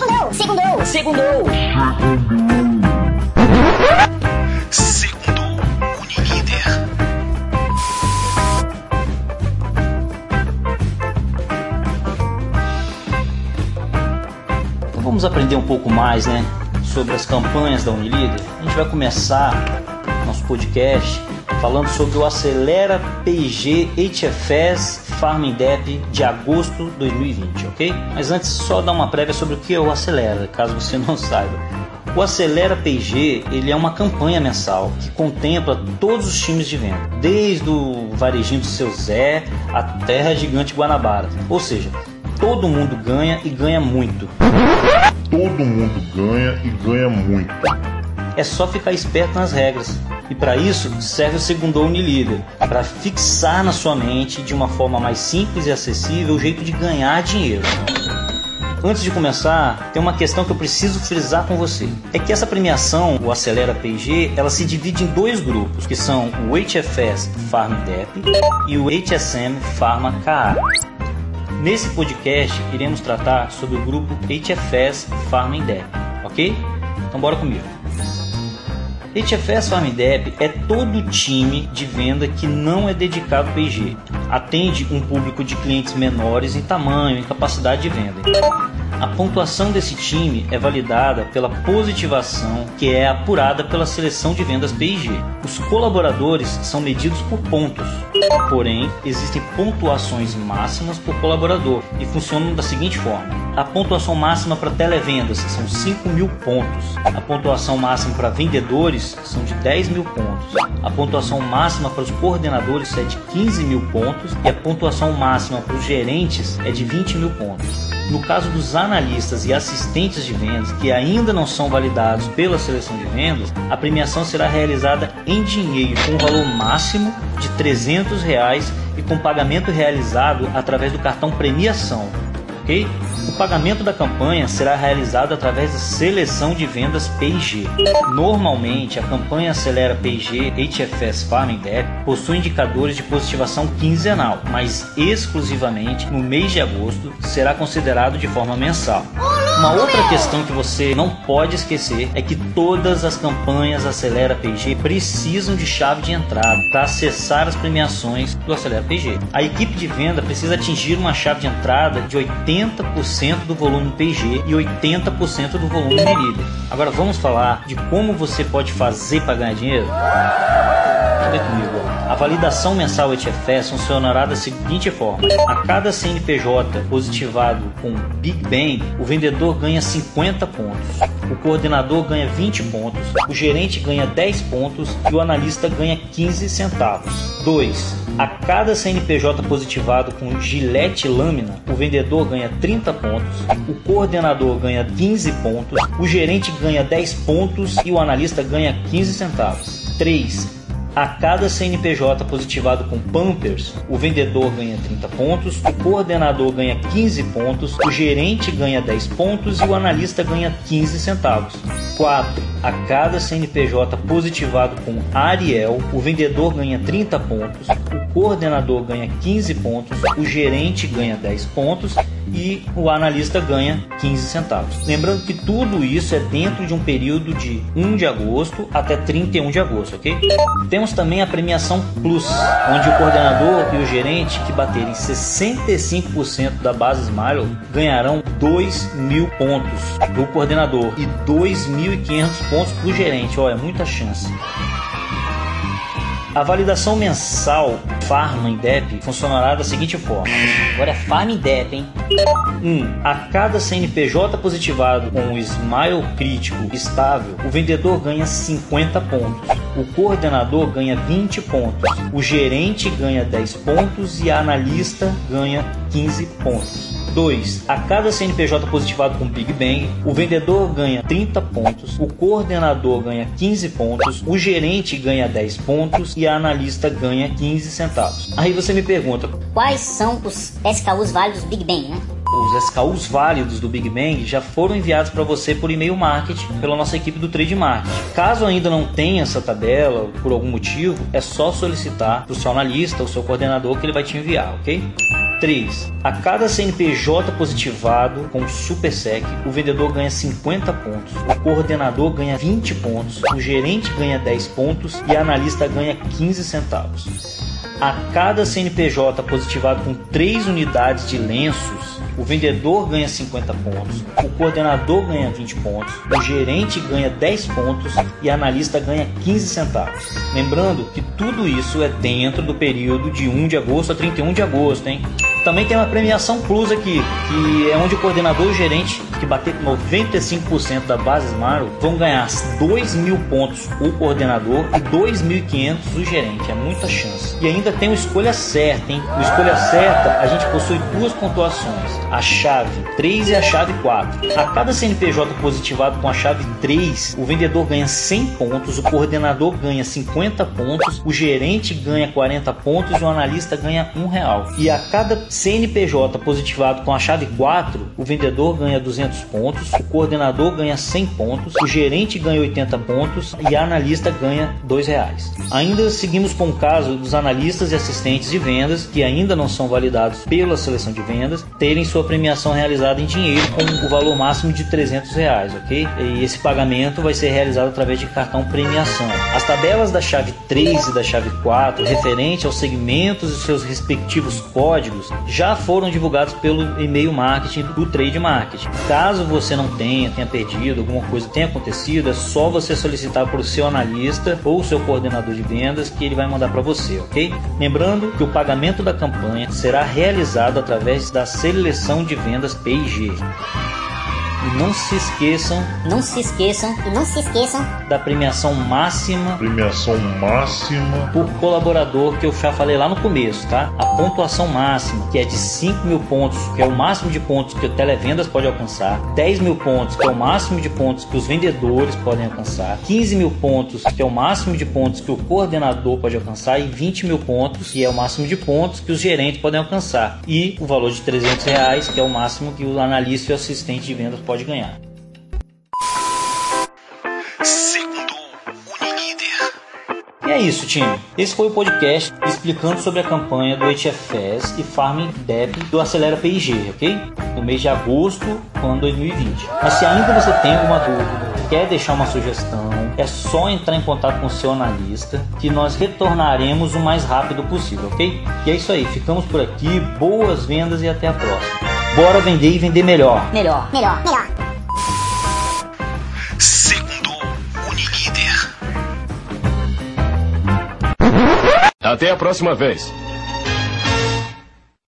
Segundou, segundou, segundou. Segundo Unilíder. Então vamos aprender um pouco mais, né, sobre as campanhas da Unilíder. A gente vai começar nosso podcast falando sobre o Acelera PG HFS Farm Indep de agosto de 2020, ok? Mas antes, só dar uma prévia sobre o que é o Acelera, caso você não saiba. O Acelera PG ele é uma campanha mensal que contempla todos os times de venda, desde o varejinho do seu Zé até a gigante Guanabara. Ou seja, todo mundo ganha e ganha muito. Todo mundo ganha e ganha muito. É só ficar esperto nas regras. E para isso serve o segundo Unilíder, para fixar na sua mente de uma forma mais simples e acessível o jeito de ganhar dinheiro. Antes de começar, tem uma questão que eu preciso frisar com você. É que essa premiação, o Acelera PG, ela se divide em dois grupos, que são o HFS Farm Dep e o HSM Pharma KA. Nesse podcast, iremos tratar sobre o grupo HFS Farm Dep, ok? Então bora comigo. HFS Farm Dep é todo time de venda que não é dedicado ao PG. Atende um público de clientes menores em tamanho e capacidade de venda. A pontuação desse time é validada pela positivação, que é apurada pela seleção de vendas PIG. Os colaboradores são medidos por pontos, porém existem pontuações máximas por colaborador e funcionam da seguinte forma: a pontuação máxima para televendas são 5 mil pontos, a pontuação máxima para vendedores são de 10 mil pontos, a pontuação máxima para os coordenadores é de 15 mil pontos e a pontuação máxima para os gerentes é de 20 mil pontos. No caso dos analistas e assistentes de vendas que ainda não são validados pela seleção de vendas, a premiação será realizada em dinheiro com um valor máximo de 300 reais e com pagamento realizado através do cartão premiação. O pagamento da campanha será realizado através da seleção de vendas P&G. Normalmente, a campanha Acelera P&G HFS Farming Dep possui indicadores de positivação quinzenal, mas exclusivamente no mês de agosto será considerado de forma mensal. Uma outra questão que você não pode esquecer é que todas as campanhas Acelera PG precisam de chave de entrada para acessar as premiações do Acelera PG. A equipe de venda precisa atingir uma chave de entrada de 80% do volume PG e 80% do volume líder. Agora vamos falar de como você pode fazer para ganhar dinheiro? Vem comigo. A validação mensal HFS funcionará da seguinte forma: a cada CNPJ positivado com Big Bang, o vendedor ganha 50 pontos, o coordenador ganha 20 pontos, o gerente ganha 10 pontos e o analista ganha 15 centavos. 2. A cada CNPJ positivado com Gillette Lâmina, o vendedor ganha 30 pontos, o coordenador ganha 15 pontos, o gerente ganha 10 pontos e o analista ganha 15 centavos. 3. A cada CNPJ positivado com Pampers, o vendedor ganha 30 pontos, o coordenador ganha 15 pontos, o gerente ganha 10 pontos e o analista ganha 15 centavos. 4. A cada CNPJ positivado com Ariel, o vendedor ganha 30 pontos, o coordenador ganha 15 pontos, o gerente ganha 10 pontos e o analista ganha 15 centavos. Lembrando que tudo isso é dentro de um período de 1 de agosto até 31 de agosto, ok? Temos também a premiação Plus, onde o coordenador e o gerente que baterem 65% da base Smile ganharão 2 mil pontos do coordenador e 2.500 pontos para o gerente. Olha, é muita chance. A validação mensal Farm Indep funcionará da seguinte forma. Agora é Farm Indep, hein? 1. Um, a cada CNPJ positivado com o Smile crítico estável, o vendedor ganha 50 pontos, o coordenador ganha 20 pontos, o gerente ganha 10 pontos e a analista ganha 15 pontos. 2. A cada CNPJ positivado com Big Bang, o vendedor ganha 30 pontos, o coordenador ganha 15 pontos, o gerente ganha 10 pontos e a analista ganha 15 centavos. Aí você me pergunta: Quais são os SKUs válidos Big Bang, né? Os SKUs válidos do Big Bang já foram enviados para você por e-mail marketing pela nossa equipe do Trade Marketing. Caso ainda não tenha essa tabela por algum motivo, é só solicitar para o seu analista, o seu coordenador que ele vai te enviar, ok? 3. A cada CNPJ positivado com Super Sec, o vendedor ganha 50 pontos, o coordenador ganha 20 pontos, o gerente ganha 10 pontos e a analista ganha 15 centavos. A cada CNPJ positivado com 3 unidades de lenços, o vendedor ganha 50 pontos, o coordenador ganha 20 pontos, o gerente ganha 10 pontos e a analista ganha 15 centavos. Lembrando que tudo isso é dentro do período de 1 de agosto a 31 de agosto, hein? Também tem uma premiação plus aqui, que é onde o coordenador e o gerente que bater 95% da base Smart vão ganhar 2 mil pontos o coordenador e 2.500 o gerente. É muita chance. E ainda tem o escolha certa, hein? O escolha certa a gente possui duas pontuações: a chave 3 e a chave 4. A cada CNPJ positivado com a chave 3, o vendedor ganha 100 pontos, o coordenador ganha 50 pontos, o gerente ganha 40 pontos e o analista ganha 1 real. E a cada CNPJ positivado com a chave 4, o vendedor ganha 200 pontos, o coordenador ganha 100 pontos, o gerente ganha 80 pontos e a analista ganha 2 reais. Ainda seguimos com o caso dos analistas e assistentes de vendas que ainda não são validados pela seleção de vendas terem sua premiação realizada em dinheiro com o valor máximo de 300 reais, ok? E esse pagamento vai ser realizado através de cartão premiação. As tabelas da chave 3 e da chave 4 referente aos segmentos e seus respectivos códigos já foram divulgados pelo e-mail marketing do Trade Marketing. Caso você não tenha, tenha perdido, alguma coisa tenha acontecido, é só você solicitar para o seu analista ou seu coordenador de vendas que ele vai mandar para você, ok? Lembrando que o pagamento da campanha será realizado através da seleção de vendas PIG. E não se esqueçam. Não se esqueçam. E não se esqueçam. Da premiação máxima. Premiação máxima. Por colaborador que eu já falei lá no começo, tá? A pontuação máxima, que é de 5 mil pontos, que é o máximo de pontos que o televendas pode alcançar. 10 mil pontos, que é o máximo de pontos que os vendedores podem alcançar. 15 mil pontos, que é o máximo de pontos que o coordenador pode alcançar. E 20 mil pontos, que é o máximo de pontos que os gerentes podem alcançar. E o valor de 300 reais, que é o máximo que o analista e o assistente de vendas pode ganhar. Segundo. E é isso, time. Esse foi o podcast explicando sobre a campanha do HFS e Farming Dep do Acelera PIG, ok? No mês de agosto ano 2020. Mas se ainda você tem alguma dúvida, quer deixar uma sugestão, é só entrar em contato com o seu analista que nós retornaremos o mais rápido possível, ok? E é isso aí, ficamos por aqui, boas vendas e até a próxima. Bora vender e vender melhor. Melhor. Melhor. Melhor. Segundo Unilíder. Até a próxima vez.